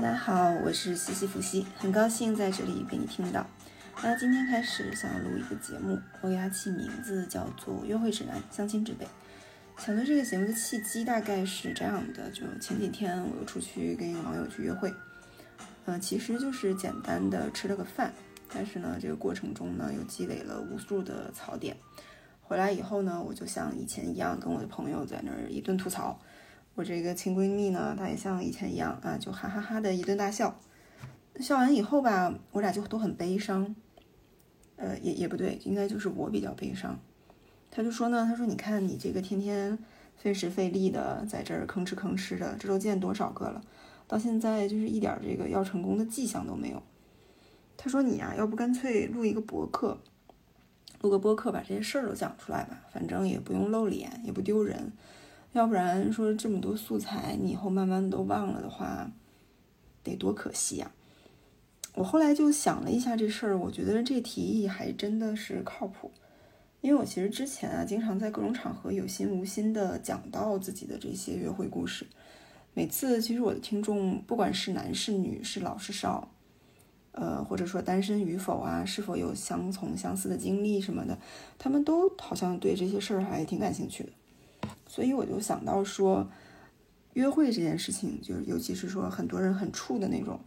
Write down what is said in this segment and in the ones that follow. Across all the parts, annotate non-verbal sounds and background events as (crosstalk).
大家好，我是西西弗西，很高兴在这里被你听到。那今天开始想要录一个节目，我给它起名字叫做《约会指南：相亲之辈》。想做这个节目的契机大概是这样的：就前几天我又出去跟一个网友去约会，呃，其实就是简单的吃了个饭，但是呢，这个过程中呢又积累了无数的槽点。回来以后呢，我就像以前一样跟我的朋友在那儿一顿吐槽。我这个亲闺蜜呢，她也像以前一样啊，就哈哈哈的一顿大笑。笑完以后吧，我俩就都很悲伤。呃，也也不对，应该就是我比较悲伤。她就说呢，她说你看你这个天天费时费力的在这儿吭哧吭哧的，这都见多少个了，到现在就是一点这个要成功的迹象都没有。她说你呀，要不干脆录一个博客，录个播客把这些事儿都讲出来吧，反正也不用露脸，也不丢人。要不然说这么多素材，你以后慢慢都忘了的话，得多可惜呀！我后来就想了一下这事儿，我觉得这提议还真的是靠谱。因为我其实之前啊，经常在各种场合有心无心的讲到自己的这些约会故事。每次其实我的听众，不管是男是女，是老是少，呃，或者说单身与否啊，是否有相同相似的经历什么的，他们都好像对这些事儿还挺感兴趣的。所以我就想到说，约会这件事情，就是尤其是说很多人很怵的那种，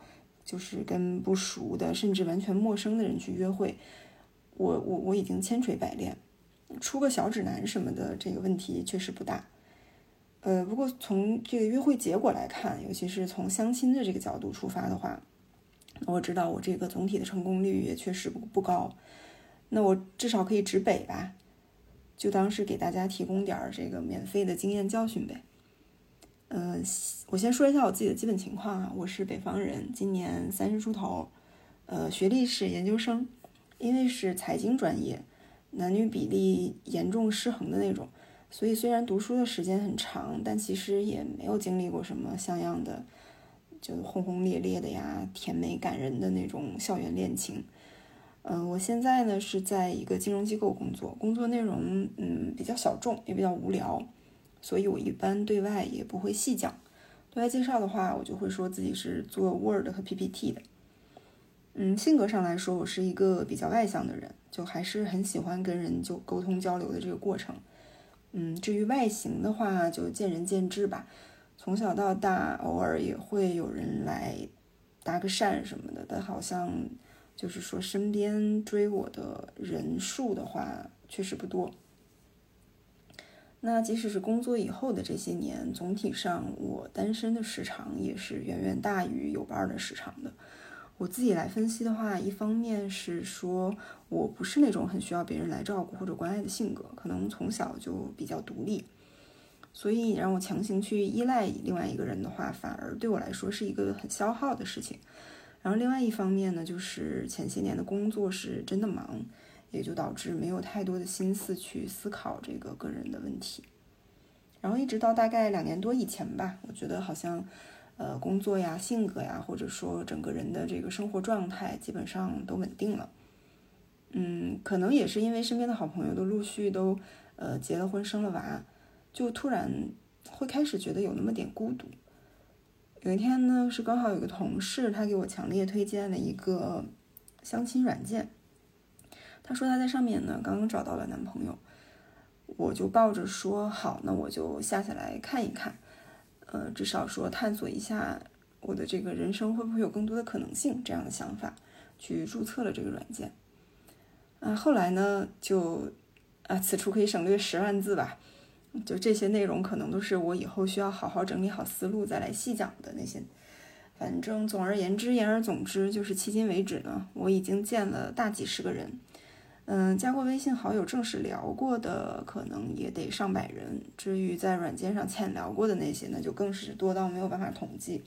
就是跟不熟的甚至完全陌生的人去约会，我我我已经千锤百炼，出个小指南什么的，这个问题确实不大。呃，不过从这个约会结果来看，尤其是从相亲的这个角度出发的话，我知道我这个总体的成功率也确实不不高，那我至少可以指北吧。就当是给大家提供点儿这个免费的经验教训呗。嗯，我先说一下我自己的基本情况啊，我是北方人，今年三十出头，呃，学历是研究生，因为是财经专业，男女比例严重失衡的那种，所以虽然读书的时间很长，但其实也没有经历过什么像样的，就轰轰烈烈的呀，甜美感人的那种校园恋情。嗯，我现在呢是在一个金融机构工作，工作内容嗯比较小众，也比较无聊，所以我一般对外也不会细讲。对外介绍的话，我就会说自己是做 Word 和 PPT 的。嗯，性格上来说，我是一个比较外向的人，就还是很喜欢跟人就沟通交流的这个过程。嗯，至于外形的话，就见仁见智吧。从小到大，偶尔也会有人来搭个讪什么的，但好像。就是说，身边追我的人数的话，确实不多。那即使是工作以后的这些年，总体上我单身的时长也是远远大于有伴儿的时长的。我自己来分析的话，一方面是说我不是那种很需要别人来照顾或者关爱的性格，可能从小就比较独立，所以让我强行去依赖另外一个人的话，反而对我来说是一个很消耗的事情。然后另外一方面呢，就是前些年的工作是真的忙，也就导致没有太多的心思去思考这个个人的问题。然后一直到大概两年多以前吧，我觉得好像，呃，工作呀、性格呀，或者说整个人的这个生活状态基本上都稳定了。嗯，可能也是因为身边的好朋友都陆续都呃结了婚、生了娃，就突然会开始觉得有那么点孤独。有一天呢，是刚好有个同事，他给我强烈推荐了一个相亲软件。他说他在上面呢刚刚找到了男朋友，我就抱着说好，那我就下下来看一看，呃，至少说探索一下我的这个人生会不会有更多的可能性这样的想法，去注册了这个软件。啊，后来呢，就啊，此处可以省略十万字吧。就这些内容，可能都是我以后需要好好整理好思路再来细讲的那些。反正总而言之，言而总之，就是迄今为止呢，我已经见了大几十个人，嗯，加过微信好友正式聊过的，可能也得上百人。至于在软件上浅聊过的那些，那就更是多到没有办法统计。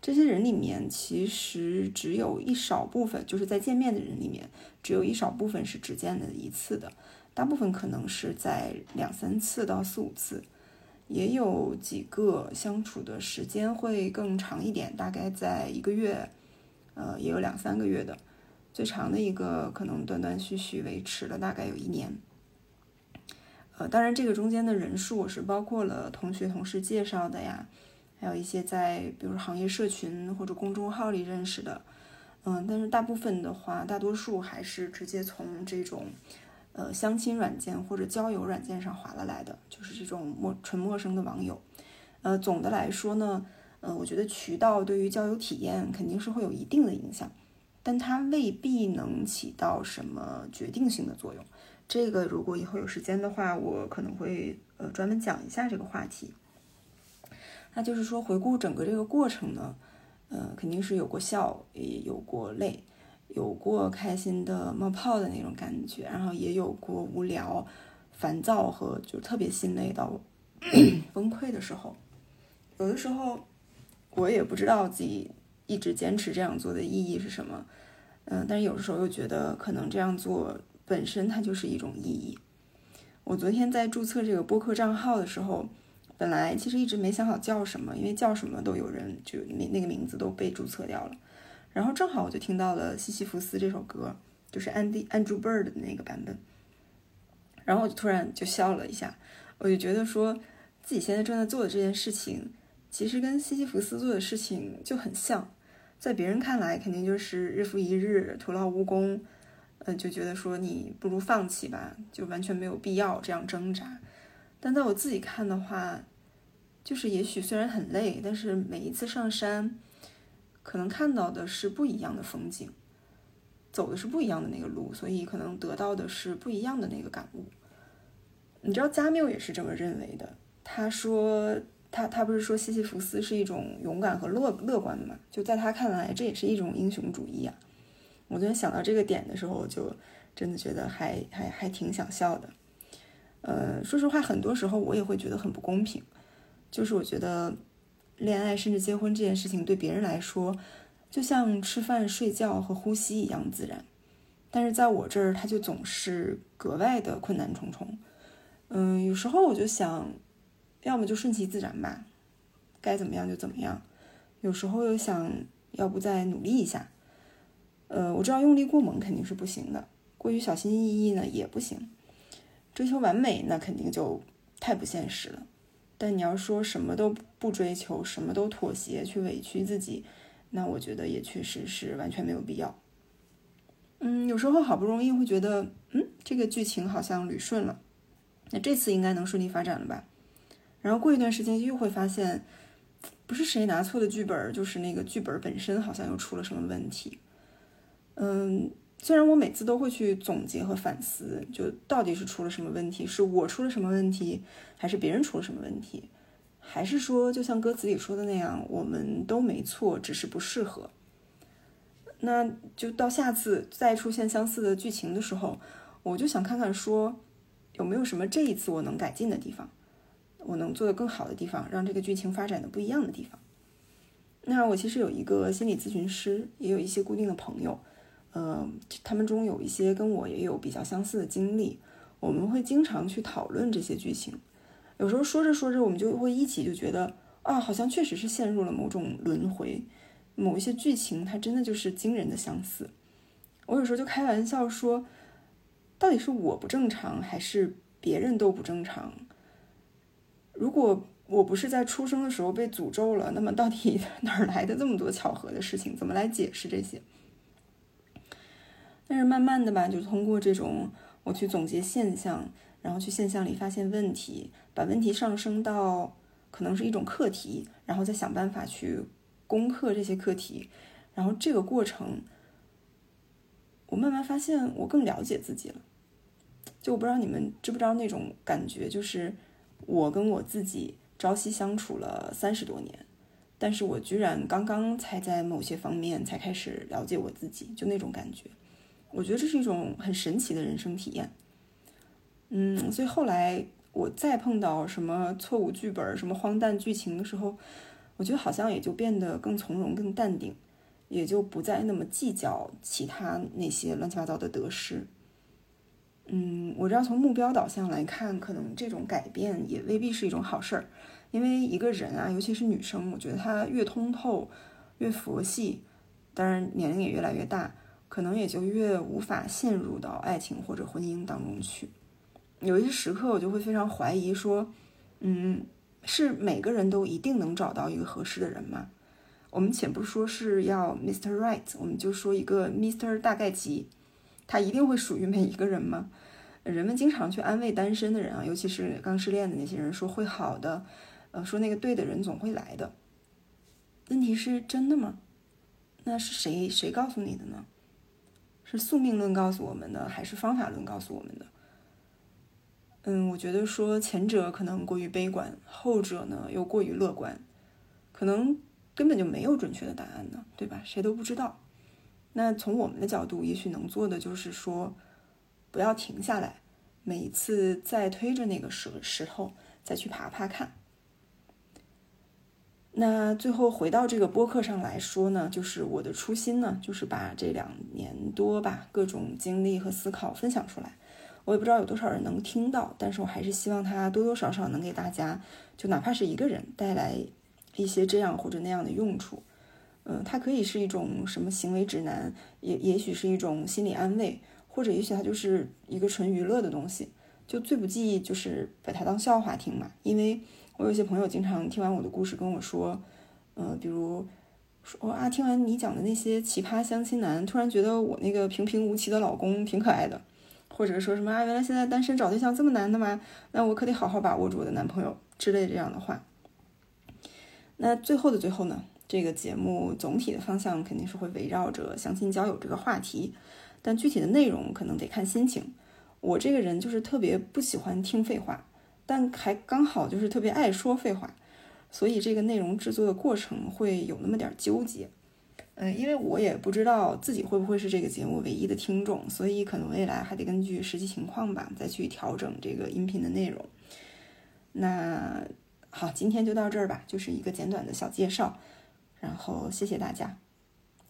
这些人里面，其实只有一少部分，就是在见面的人里面，只有一少部分是只见了一次的。大部分可能是在两三次到四五次，也有几个相处的时间会更长一点，大概在一个月，呃，也有两三个月的，最长的一个可能断断续续维持了大概有一年。呃，当然这个中间的人数我是包括了同学同事介绍的呀，还有一些在比如行业社群或者公众号里认识的，嗯，但是大部分的话，大多数还是直接从这种呃相亲软件或者交友软件上划了来的，就是这种陌纯陌生的网友。呃，总的来说呢，呃，我觉得渠道对于交友体验肯定是会有一定的影响，但它未必能起到什么决定性的作用。这个如果以后有时间的话，我可能会呃专门讲一下这个话题。那就是说，回顾整个这个过程呢，呃，肯定是有过笑，也有过泪，有过开心的冒泡的那种感觉，然后也有过无聊、烦躁和就特别心累到 (clears throat) 崩溃的时候。有的时候，我也不知道自己一直坚持这样做的意义是什么，嗯，但是有的时候又觉得可能这样做本身它就是一种意义。我昨天在注册这个播客账号的时候，本来其实一直没想好叫什么，因为叫什么都有人就那那个名字都被注册掉了。然后正好我就听到了《西西弗斯》这首歌，就是 Andy Andrew Bird 的那个版本，然后我就突然就笑了一下，我就觉得说自己现在正在做的这件事情。其实跟西西弗斯做的事情就很像，在别人看来肯定就是日复一日徒劳无功，嗯，就觉得说你不如放弃吧，就完全没有必要这样挣扎。但在我自己看的话，就是也许虽然很累，但是每一次上山，可能看到的是不一样的风景，走的是不一样的那个路，所以可能得到的是不一样的那个感悟。你知道加缪也是这么认为的，他说。他他不是说西西弗斯是一种勇敢和乐乐观的嘛？就在他看来，这也是一种英雄主义啊！我昨天想到这个点的时候，就真的觉得还还还挺想笑的。呃，说实话，很多时候我也会觉得很不公平。就是我觉得恋爱甚至结婚这件事情，对别人来说就像吃饭、睡觉和呼吸一样自然，但是在我这儿，它就总是格外的困难重重。嗯，有时候我就想。要么就顺其自然吧，该怎么样就怎么样。有时候又想要不再努力一下。呃，我知道用力过猛肯定是不行的，过于小心翼翼呢也不行。追求完美那肯定就太不现实了。但你要说什么都不追求，什么都妥协去委屈自己，那我觉得也确实是完全没有必要。嗯，有时候好不容易会觉得，嗯，这个剧情好像捋顺了，那这次应该能顺利发展了吧？然后过一段时间又会发现，不是谁拿错的剧本，就是那个剧本本身好像又出了什么问题。嗯，虽然我每次都会去总结和反思，就到底是出了什么问题，是我出了什么问题，还是别人出了什么问题，还是说就像歌词里说的那样，我们都没错，只是不适合。那就到下次再出现相似的剧情的时候，我就想看看说有没有什么这一次我能改进的地方。我能做的更好的地方，让这个剧情发展的不一样的地方。那我其实有一个心理咨询师，也有一些固定的朋友，呃，他们中有一些跟我也有比较相似的经历，我们会经常去讨论这些剧情。有时候说着说着，我们就会一起就觉得啊，好像确实是陷入了某种轮回，某一些剧情它真的就是惊人的相似。我有时候就开玩笑说，到底是我不正常，还是别人都不正常？如果我不是在出生的时候被诅咒了，那么到底 (laughs) 哪儿来的这么多巧合的事情？怎么来解释这些？但是慢慢的吧，就通过这种我去总结现象，然后去现象里发现问题，把问题上升到可能是一种课题，然后再想办法去攻克这些课题。然后这个过程，我慢慢发现我更了解自己了。就我不知道你们知不知道那种感觉，就是。我跟我自己朝夕相处了三十多年，但是我居然刚刚才在某些方面才开始了解我自己，就那种感觉，我觉得这是一种很神奇的人生体验。嗯，所以后来我再碰到什么错误剧本、什么荒诞剧情的时候，我觉得好像也就变得更从容、更淡定，也就不再那么计较其他那些乱七八糟的得失。嗯，我知道从目标导向来看，可能这种改变也未必是一种好事儿，因为一个人啊，尤其是女生，我觉得她越通透、越佛系，当然年龄也越来越大，可能也就越无法陷入到爱情或者婚姻当中去。有一些时刻，我就会非常怀疑说，嗯，是每个人都一定能找到一个合适的人吗？我们且不说是要 Mr. Right，我们就说一个 Mr. 大概齐，他一定会属于每一个人吗？人们经常去安慰单身的人啊，尤其是刚失恋的那些人，说会好的，呃，说那个对的人总会来的。问题是真的吗？那是谁谁告诉你的呢？是宿命论告诉我们的，还是方法论告诉我们的？嗯，我觉得说前者可能过于悲观，后者呢又过于乐观，可能根本就没有准确的答案呢，对吧？谁都不知道。那从我们的角度，也许能做的就是说，不要停下来，每一次再推着那个石石头再去爬爬看。那最后回到这个播客上来说呢，就是我的初心呢，就是把这两年多吧各种经历和思考分享出来。我也不知道有多少人能听到，但是我还是希望它多多少少能给大家，就哪怕是一个人带来一些这样或者那样的用处。嗯，它可以是一种什么行为指南，也也许是一种心理安慰，或者也许它就是一个纯娱乐的东西。就最不济就是把它当笑话听嘛。因为我有些朋友经常听完我的故事跟我说，嗯，比如说啊，听完你讲的那些奇葩相亲男，突然觉得我那个平平无奇的老公挺可爱的。或者说什么啊？原来现在单身找对象这么难的吗？那我可得好好把握住我的男朋友之类这样的话。那最后的最后呢？这个节目总体的方向肯定是会围绕着相亲交友这个话题，但具体的内容可能得看心情。我这个人就是特别不喜欢听废话，但还刚好就是特别爱说废话，所以这个内容制作的过程会有那么点纠结。嗯，因为我也不知道自己会不会是这个节目唯一的听众，所以可能未来还得根据实际情况吧，再去调整这个音频的内容。那好，今天就到这儿吧，就是一个简短的小介绍，然后谢谢大家，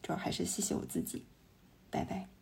主要还是谢谢我自己，拜拜。